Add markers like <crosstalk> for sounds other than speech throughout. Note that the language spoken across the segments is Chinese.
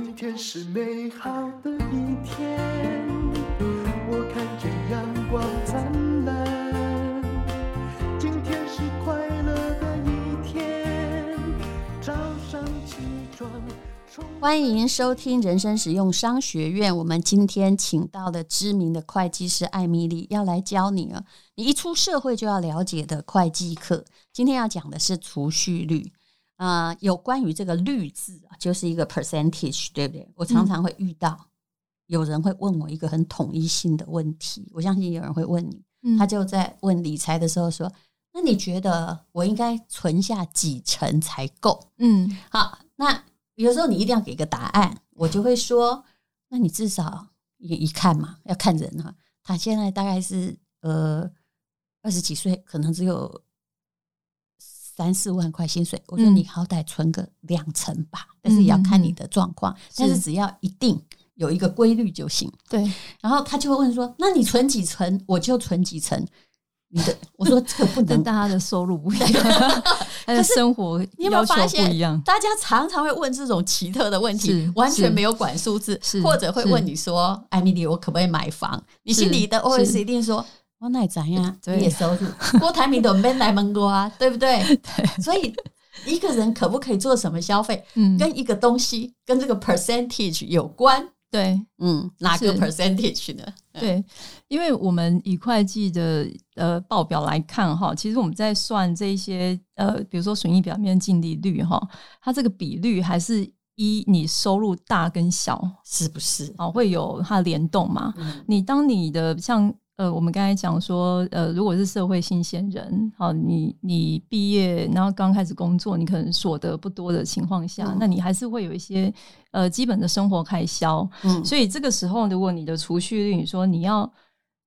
今天是美好的一天，我看见阳光灿烂。今天是快乐的一天，早上起床。欢迎收听人生使用商学院。我们今天请到了知名的会计师艾米丽，要来教你啊，你一出社会就要了解的会计课。今天要讲的是储蓄率。啊、呃，有关于这个率字啊，就是一个 percentage，对不对？我常常会遇到有人会问我一个很统一性的问题，我相信有人会问你，他就在问理财的时候说：“那你觉得我应该存下几成才够？”嗯，好，那有时候你一定要给个答案，我就会说：“那你至少也一看嘛，要看人哈。他现在大概是呃二十几岁，可能只有。”三四万块薪水，我说你好歹存个两成吧，嗯、但是也要看你的状况。嗯、但是只要一定有一个规律就行。对，然后他就会问说：“那你存几成，我就存几成。”你的我说这个不 <laughs> 能，大家的收入不一样，<laughs> 他的生活你有没有发现？大家常常会问这种奇特的问题，完全没有管数字，或者会问你说：“艾米丽，我可不可以买房？”你心里的 OS 一定说。我哪知呀？你也收入，<laughs> 郭台铭都没来蒙过啊，对不对？对，所以一个人可不可以做什么消费，嗯，跟一个东西跟这个 percentage 有关。对，嗯，哪个 percentage 呢？对，因为我们以会计的呃报表来看哈，其实我们在算这些呃，比如说损益表面净利率哈，它这个比率还是依你收入大跟小，是不是？哦，会有它的联动嘛？嗯，你当你的像。呃，我们刚才讲说，呃，如果是社会新鲜人，好，你你毕业，然后刚开始工作，你可能所得不多的情况下，嗯、那你还是会有一些呃基本的生活开销，嗯，所以这个时候，如果你的储蓄率，你说你要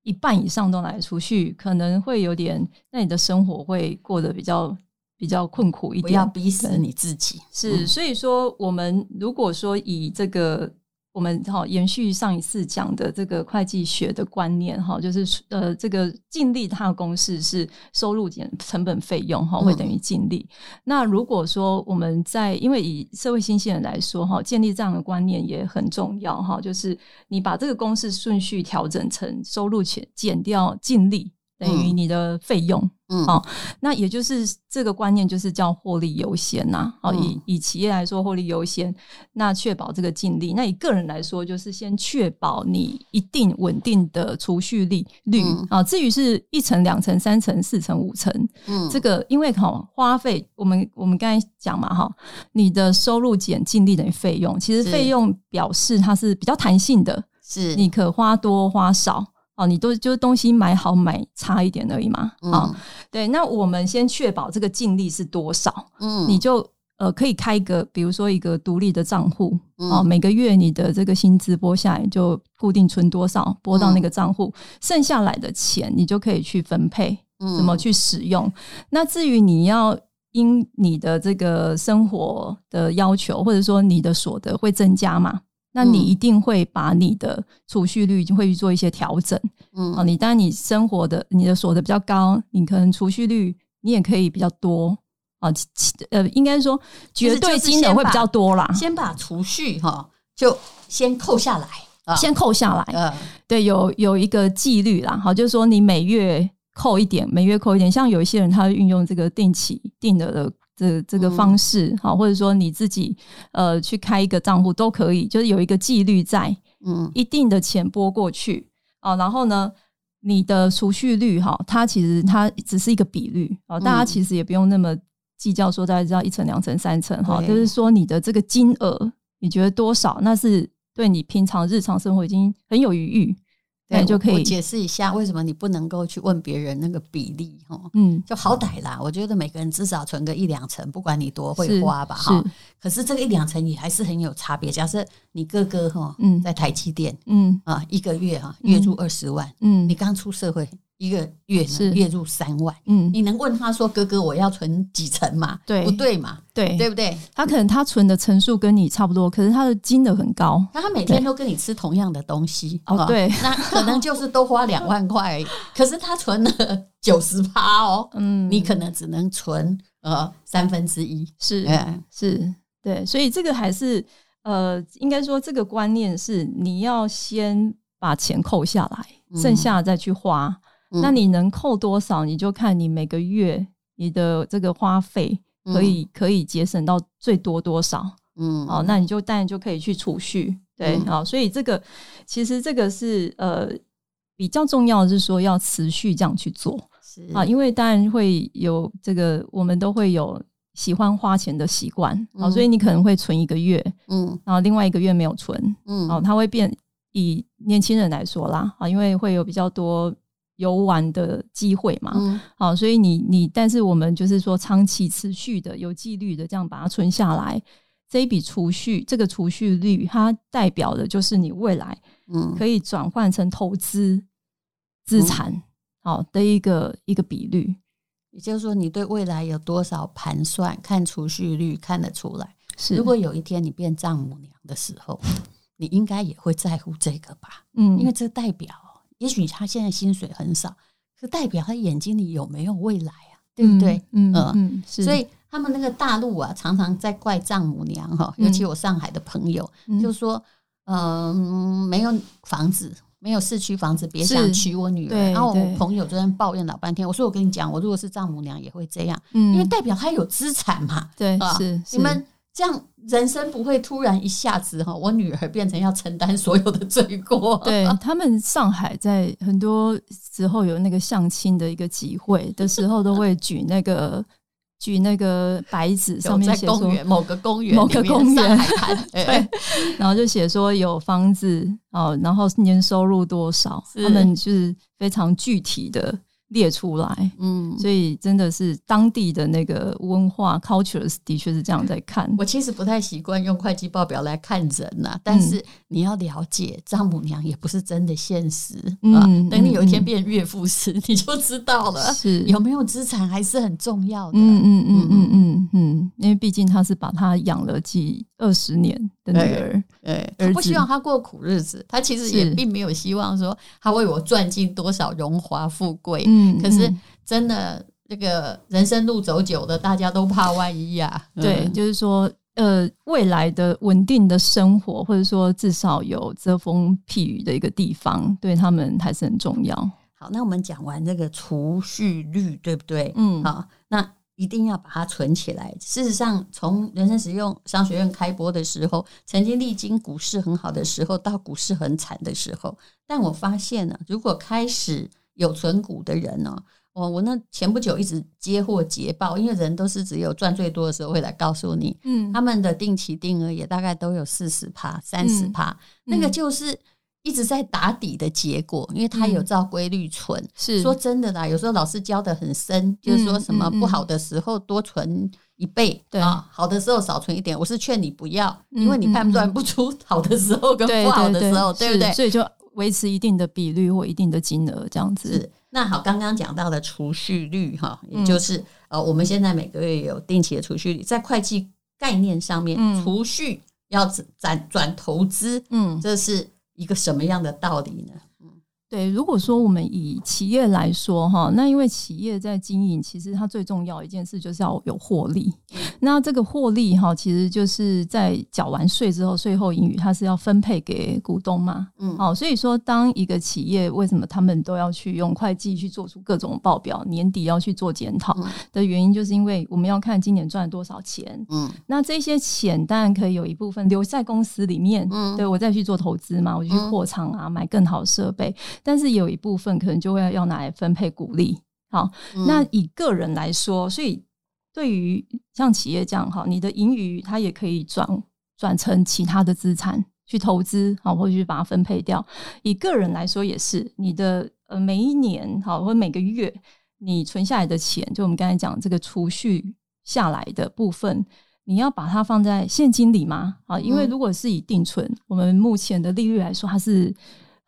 一半以上都来储蓄，可能会有点，那你的生活会过得比较比较困苦一点，不要逼死你自己。是，所以说，我们如果说以这个。我们哈延续上一次讲的这个会计学的观念哈，就是呃，这个净利它的公式是收入减成本费用哈，会等于净利。嗯、那如果说我们在因为以社会新鲜人来说哈，建立这样的观念也很重要哈，就是你把这个公式顺序调整成收入减减掉净利。等于你的费用，嗯，好，那也就是这个观念，就是叫获利优先呐。好，以以企业来说，获利优先，那确保这个净利。那以个人来说，就是先确保你一定稳定的储蓄利率啊。至于是一层、两层、三层、四层、五层，嗯，这个因为哈花费，我们我们刚才讲嘛哈，你的收入减净利等于费用，其实费用表示它是比较弹性的，是你可花多花少。哦，你都就是东西买好买差一点而已嘛。啊、嗯哦，对，那我们先确保这个净利是多少，嗯，你就呃可以开一个，比如说一个独立的账户，嗯、哦，每个月你的这个薪资拨下来就固定存多少，拨到那个账户，嗯、剩下来的钱你就可以去分配，怎么去使用。嗯、那至于你要因你的这个生活的要求，或者说你的所得会增加嘛？那你一定会把你的储蓄率会去做一些调整，嗯，啊，你当然你生活的你的所得比较高，你可能储蓄率你也可以比较多啊，呃，应该说绝对金额会比较多啦。先把储蓄哈就先扣下来，先扣下来，嗯，对，有有一个纪律啦，好，就是说你每月扣一点，每月扣一点，像有一些人他会运用这个定期定额的。这这个方式好，或者说你自己呃去开一个账户都可以，就是有一个纪律在，嗯，一定的钱拨过去啊，然后呢，你的储蓄率哈，它其实它只是一个比率啊，大家其实也不用那么计较说大家知道一层、两层、三层哈，就是说你的这个金额，你觉得多少，那是对你平常日常生活已经很有余裕。对，就可以解释一下为什么你不能够去问别人那个比例哈，嗯，就好歹啦。我觉得每个人至少存个一两成，不管你多会花吧哈。可是这个一两成也还是很有差别。假设你哥哥哈，嗯，在台积电，嗯啊，一个月哈月入二十万，嗯，你刚出社会。一个月是月入三万，嗯，你能问他说：“哥哥，我要存几成嘛？”对，不对嘛？对，对不对？他可能他存的层数跟你差不多，可是他的金额很高。那他每天都跟你吃同样的东西，哦，对，那可能就是都花两万块，可是他存了九十八哦，嗯，你可能只能存呃三分之一，是，是，对，所以这个还是呃，应该说这个观念是你要先把钱扣下来，剩下再去花。嗯、那你能扣多少，你就看你每个月你的这个花费可以、嗯、可以节省到最多多少。嗯，好，那你就当然就可以去储蓄。对，好、嗯，所以这个其实这个是呃比较重要的是说要持续这样去做。是啊，因为当然会有这个，我们都会有。喜欢花钱的习惯，啊、嗯，所以你可能会存一个月，嗯，然后另外一个月没有存，嗯，哦，它会变。以年轻人来说啦，啊，因为会有比较多游玩的机会嘛，嗯，好，所以你你，但是我们就是说长期持续的有纪律的这样把它存下来，这一笔储蓄，这个储蓄率，它代表的就是你未来，嗯，可以转换成投资资产，好的一个一个比率。也就是说，你对未来有多少盘算？看储蓄率看得出来。是，如果有一天你变丈母娘的时候，你应该也会在乎这个吧？嗯，因为这代表，也许他现在薪水很少，是代表他眼睛里有没有未来啊？对不对？嗯嗯，嗯，所以他们那个大陆啊，常常在怪丈母娘哈，尤其我上海的朋友，嗯、就说，嗯、呃，没有房子。没有市区房子，别想娶我女儿。然后我朋友昨天抱怨老半天，我说我跟你讲，我如果是丈母娘也会这样，嗯，因为代表他有资产嘛。对，是你们这样人生不会突然一下子哈，我女儿变成要承担所有的罪过。对，他们上海在很多时候有那个相亲的一个集会的时候，都会举那个。<laughs> 举那个白纸上面写说某个公园，某个公园，<laughs> 对，然后就写说有房子哦，然后年收入多少，他们就是非常具体的。列出来，嗯，所以真的是当地的那个文化 cultures 的确是这样在看。我其实不太习惯用会计报表来看人呐、啊，但是你要了解，丈母娘也不是真的现实，嗯，啊、等你有一天变岳父时，嗯、你就知道了，是有没有资产还是很重要的。嗯嗯嗯嗯嗯嗯，因为毕竟他是把他养了几二十年的女儿，对，他不希望他过苦日子，他其实也并没有希望说他为我赚进多少荣华富贵。嗯可是真的，这个人生路走久了，大家都怕万一啊。对，就是说，呃，未来的稳定的生活，或者说至少有遮风避雨的一个地方，对他们还是很重要。好，那我们讲完这个储蓄率，对不对？嗯，好，那一定要把它存起来。事实上，从人生使用商学院开播的时候，曾经历经股市很好的时候，到股市很惨的时候，但我发现呢，如果开始有存股的人呢，我我那前不久一直接获捷报，因为人都是只有赚最多的时候会来告诉你，嗯，他们的定期定额也大概都有四十趴、三十趴，那个就是一直在打底的结果，因为他有照规律存。是说真的啦，有时候老师教的很深，就是说什么不好的时候多存一倍，对啊，好的时候少存一点。我是劝你不要，因为你判断不出 <laughs> 好的时候跟不好的时候，对不对？所以就。维持一定的比率或一定的金额，这样子。那好，刚刚讲到的储蓄率哈，也就是、嗯、呃，我们现在每个月有定期的储蓄率，在会计概念上面，储蓄要转转投资，嗯，这是一个什么样的道理呢？对，如果说我们以企业来说哈，那因为企业在经营，其实它最重要一件事就是要有获利。那这个获利哈，其实就是在缴完税之后，税后盈余它是要分配给股东嘛。嗯，好，所以说当一个企业为什么他们都要去用会计去做出各种报表，年底要去做检讨的原因，就是因为我们要看今年赚了多少钱。嗯，那这些钱当然可以有一部分留在公司里面，嗯，对我再去做投资嘛，我就去扩厂啊，买更好设备。但是有一部分可能就会要拿来分配鼓励，好，嗯、那以个人来说，所以对于像企业这样哈，你的盈余它也可以转转成其他的资产去投资，好，或者去把它分配掉。以个人来说也是，你的呃每一年好或每个月你存下来的钱，就我们刚才讲这个储蓄下来的部分，你要把它放在现金里吗？啊，因为如果是以定存，我们目前的利率来说，它是。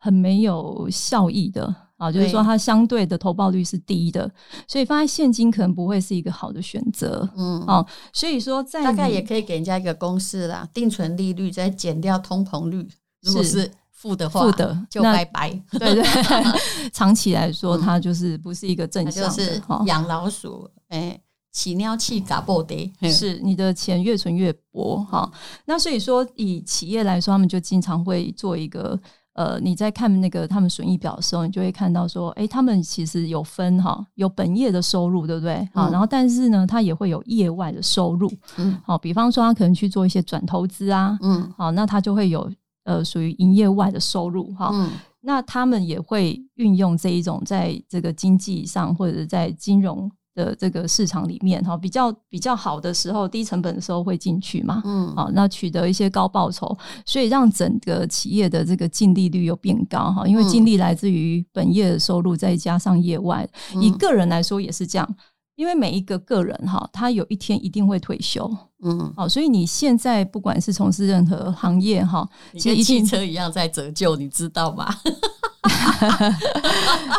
很没有效益的啊，就是说它相对的投报率是低的，所以放在现金可能不会是一个好的选择。嗯，哦，所以说在大概也可以给人家一个公式啦，定存利率再减掉通膨率，如果是负的话，负的就拜拜。对对，<laughs> 长期来说它就是不是一个正向的，就是养老鼠，哎。起尿器嘎爆的，是你的钱越存越薄哈。那所以说，以企业来说，他们就经常会做一个呃，你在看那个他们损益表的时候，你就会看到说，哎，他们其实有分哈，有本业的收入，对不对？好，然后但是呢，他也会有业外的收入，嗯，好，比方说他可能去做一些转投资啊，嗯，好，那他就会有呃属于营业外的收入哈。嗯那他们也会运用这一种，在这个经济上或者在金融的这个市场里面，哈，比较比较好的时候，低成本的时候会进去嘛，嗯，好，那取得一些高报酬，所以让整个企业的这个净利率又变高，哈，因为净利来自于本业的收入，再加上业外，以个人来说也是这样。因为每一个个人哈，他有一天一定会退休，嗯，好，所以你现在不管是从事任何行业哈，其实汽车一样在折旧，你知道吗？<laughs>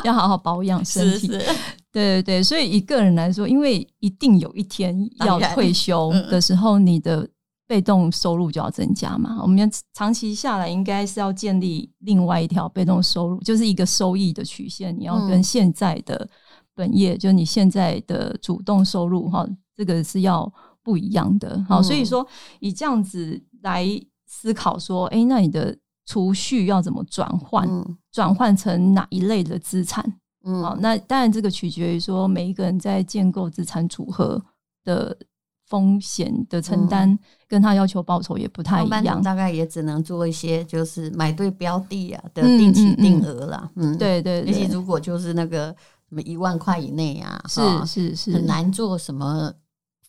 要好好保养身体，是是对对对。所以以个人来说，因为一定有一天要退休的时候，你的被动收入就要增加嘛。我们长期下来，应该是要建立另外一条被动收入，就是一个收益的曲线，你要跟现在的。本业就你现在的主动收入哈，这个是要不一样的。好，所以说以这样子来思考说，哎，那你的储蓄要怎么转换？转换成哪一类的资产？嗯，好，那当然这个取决于说每一个人在建构资产组合的风险的承担，跟他要求报酬也不太一样。大概也只能做一些就是买对标的啊的定期定额啦。嗯，对对，而且如果就是那个。什么一万块以内啊？是是是，很难做什么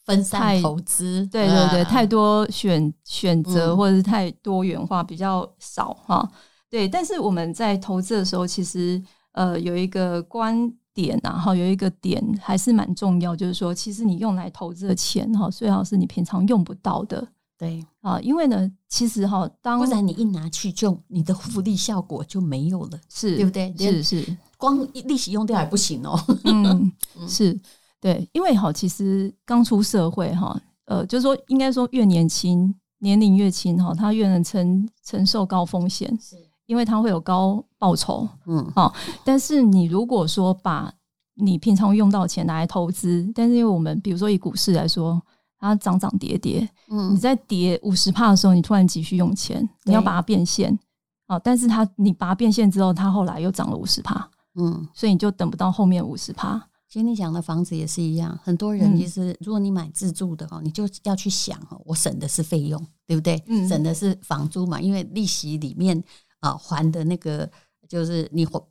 分散投资。对对对，太多选选择或者是太多元化，比较少哈。对，但是我们在投资的时候，其实呃有一个观点啊，哈，有一个点还是蛮重要，就是说，其实你用来投资的钱哈，最好是你平常用不到的。对啊，因为呢，其实哈，当不然你一拿去就你的复利效果就没有了，是对不对？是是。光利息用掉还不行哦。嗯，是对，因为哈，其实刚出社会哈，呃，就是说，应该说越年轻，年龄越轻哈，他越能承承受高风险，是因为他会有高报酬。嗯，好，但是你如果说把你平常用到的钱拿来投资，但是因为我们比如说以股市来说，它涨涨跌跌，嗯，你在跌五十帕的时候，你突然急需用钱，你要把它变现，啊，但是它你把它变现之后，它后来又涨了五十趴。嗯，所以你就等不到后面五十趴。其实你讲的房子也是一样，很多人其实如果你买自住的哦，你就要去想哦，我省的是费用，对不对？嗯，省的是房租嘛，因为利息里面啊还的那个就是你还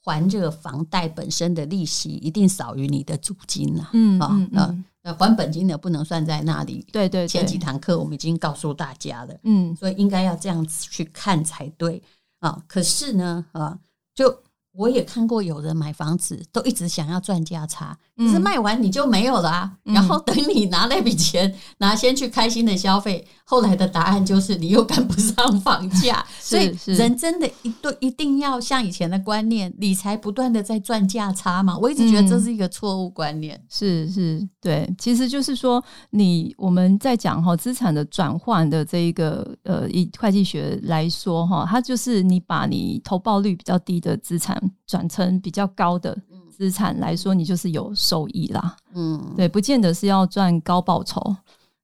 还这个房贷本身的利息一定少于你的租金呐。嗯啊啊，那还本金的不能算在那里。对对，前几堂课我们已经告诉大家了。嗯，所以应该要这样子去看才对啊。可是呢啊，就。我也看过有人买房子都一直想要赚价差，可是卖完你就没有了啊。嗯、<laughs> 然后等你拿那笔钱拿先去开心的消费，后来的答案就是你又赶不上房价。<laughs> 所以人真的一对一定要像以前的观念，理财不断的在赚价差嘛。我一直觉得这是一个错误观念。嗯、是是，对，其实就是说你我们在讲哈资产的转换的这一个呃，以会计学来说哈，它就是你把你投报率比较低的资产。转成比较高的资产来说，你就是有收益啦。嗯，对，不见得是要赚高报酬。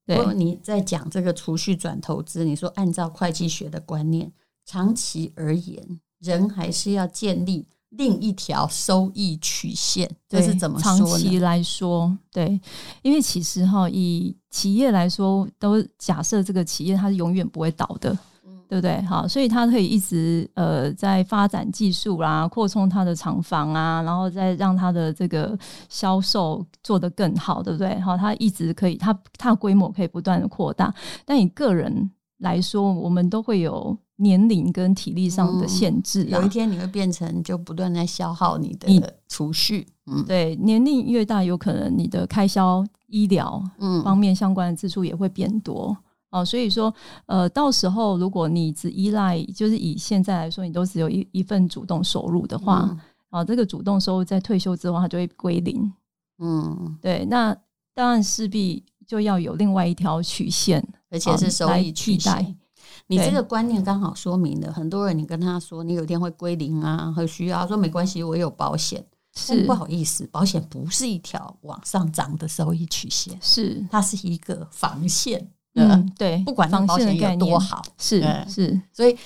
对，你在讲这个储蓄转投资，你说按照会计学的观念，长期而言，人还是要建立另一条收益曲线。这是怎么说呢？长期来说，对，因为其实哈，以企业来说，都假设这个企业它是永远不会倒的。对不对？好，所以它可以一直呃在发展技术啦，扩充它的厂房啊，然后再让它的这个销售做得更好，对不对？好，它一直可以，它它的规模可以不断的扩大。但以个人来说，我们都会有年龄跟体力上的限制，嗯。有一天你会变成就不断在消耗你的储蓄。嗯，对，年龄越大，有可能你的开销、医疗方面相关的支出也会变多。哦，所以说，呃，到时候如果你只依赖，就是以现在来说，你都只有一一份主动收入的话，嗯、啊，这个主动收入在退休之后它就会归零。嗯，对，那当然势必就要有另外一条曲线，而且是收益替代。你这个观念刚好说明了，很多人你跟他说你有一天会归零啊，会需要说没关系，我有保险。是不好意思，保险不是一条往上涨的收益曲线，是它是一个防线。嗯，对，不管保险有多好，是是，所以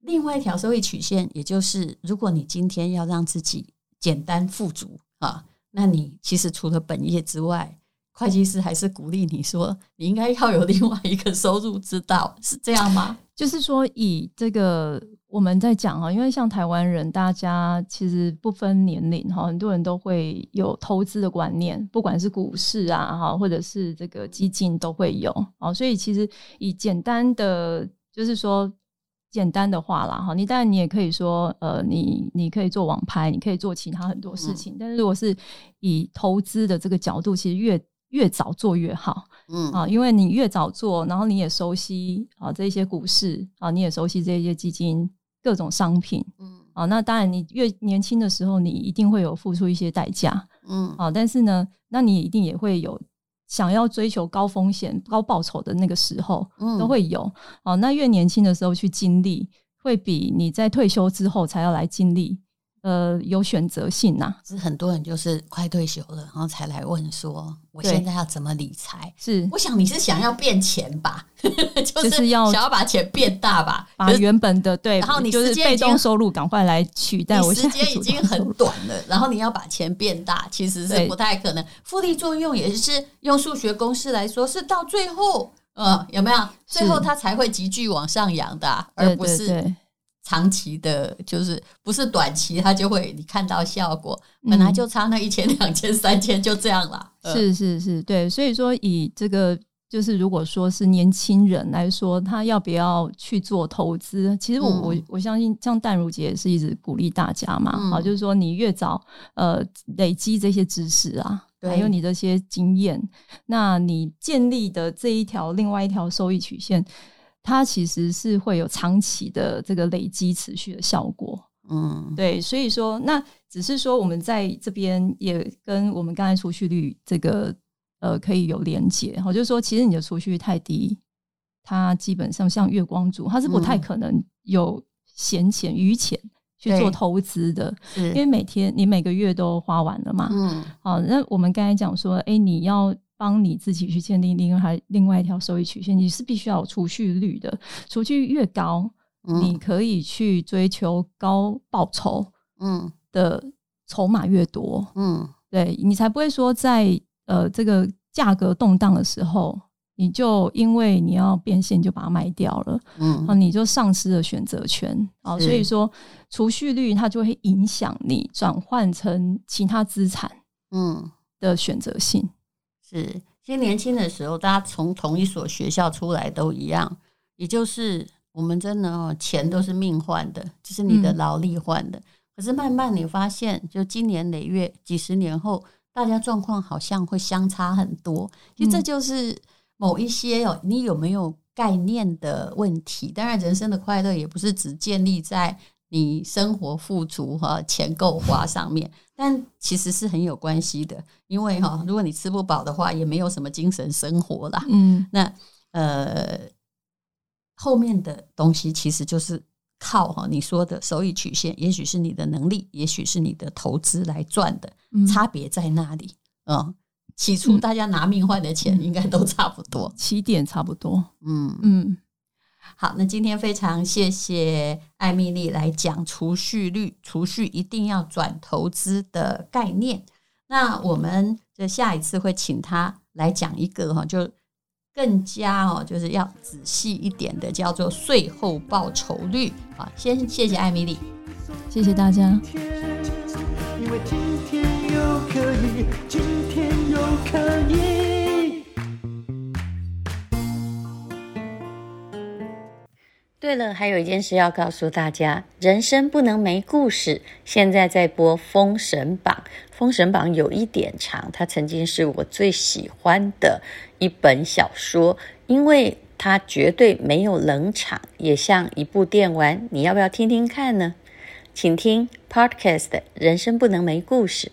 另外一条收益曲线，也就是如果你今天要让自己简单富足啊，那你其实除了本业之外，会计师还是鼓励你说，你应该要有另外一个收入之道，<laughs> 是这样吗？就是说，以这个我们在讲哈，因为像台湾人，大家其实不分年龄哈，很多人都会有投资的观念，不管是股市啊哈，或者是这个基金都会有哦，所以其实以简单的，就是说简单的话啦哈，你当然你也可以说，呃，你你可以做网拍，你可以做其他很多事情，嗯、但是如果是以投资的这个角度，其实越越早做越好，嗯啊，因为你越早做，然后你也熟悉啊这些股市啊，你也熟悉这些基金各种商品，嗯啊，那当然你越年轻的时候，你一定会有付出一些代价，嗯啊，但是呢，那你一定也会有想要追求高风险高报酬的那个时候，嗯，都会有啊。那越年轻的时候去经历，会比你在退休之后才要来经历。呃，有选择性呐、啊，是很多人就是快退休了，然后才来问说，我现在要怎么理财？是，我想你是想要变钱吧，<laughs> 就是要想要把钱变大吧，把原本的对，然后你就是被动收入赶快来取代。我时间已经很短了，然后你要把钱变大，其实是不太可能。复利作用也是用数学公式来说，是到最后，呃，有没有？最后它才会急剧往上扬的、啊，而不是。长期的，就是不是短期，它就会你看到效果，本来就差那一千、两千、三千，就这样了。是是是，对，所以说以这个就是，如果说是年轻人来说，他要不要去做投资？其实我、嗯、我我相信，像淡如姐也是一直鼓励大家嘛，好、嗯，就是说你越早呃累积这些知识啊，对还有你这些经验，那你建立的这一条另外一条收益曲线。它其实是会有长期的这个累积持续的效果，嗯，对，所以说那只是说我们在这边也跟我们刚才储蓄率这个呃可以有连结，哈，就是说其实你的储蓄率太低，它基本上像月光族，它是不太可能有闲钱余钱去做投资的，因为每天你每个月都花完了嘛，嗯，好，那我们刚才讲说，哎，你要。帮你自己去建立另外另外一条收益曲线，你是必须要有储蓄率的，储蓄越高，嗯、你可以去追求高报酬，嗯，的筹码越多，嗯，对你才不会说在呃这个价格动荡的时候，你就因为你要变现就把它卖掉了，嗯，啊，你就丧失了选择权。啊，所以说储蓄率它就会影响你转换成其他资产，嗯。的选择性。是，其实年轻的时候，大家从同一所学校出来都一样，也就是我们真的哦，钱都是命换的，就是你的劳力换的。嗯、可是慢慢你发现，就今年累月，几十年后，大家状况好像会相差很多。其实这就是某一些哦，你有没有概念的问题。当然，人生的快乐也不是只建立在。你生活富足哈，钱够花上面，但其实是很有关系的，因为哈，如果你吃不饱的话，也没有什么精神生活啦。嗯，那呃，后面的东西其实就是靠哈你说的收益曲线，也许是你的能力，也许是你的投资来赚的，差别在那里。嗯，起初大家拿命换的钱应该都差不多，起点差不多。嗯嗯。好，那今天非常谢谢艾米丽来讲储蓄率，储蓄一定要转投资的概念。那我们就下一次会请她来讲一个哈，就更加哦，就是要仔细一点的，叫做税后报酬率。啊，先谢谢艾米丽，谢谢大家。因为今天又可以，今天又可以。对了，还有一件事要告诉大家：人生不能没故事。现在在播《封神榜》，《封神榜》有一点长，它曾经是我最喜欢的一本小说，因为它绝对没有冷场，也像一部电玩。你要不要听听看呢？请听 Podcast《人生不能没故事》。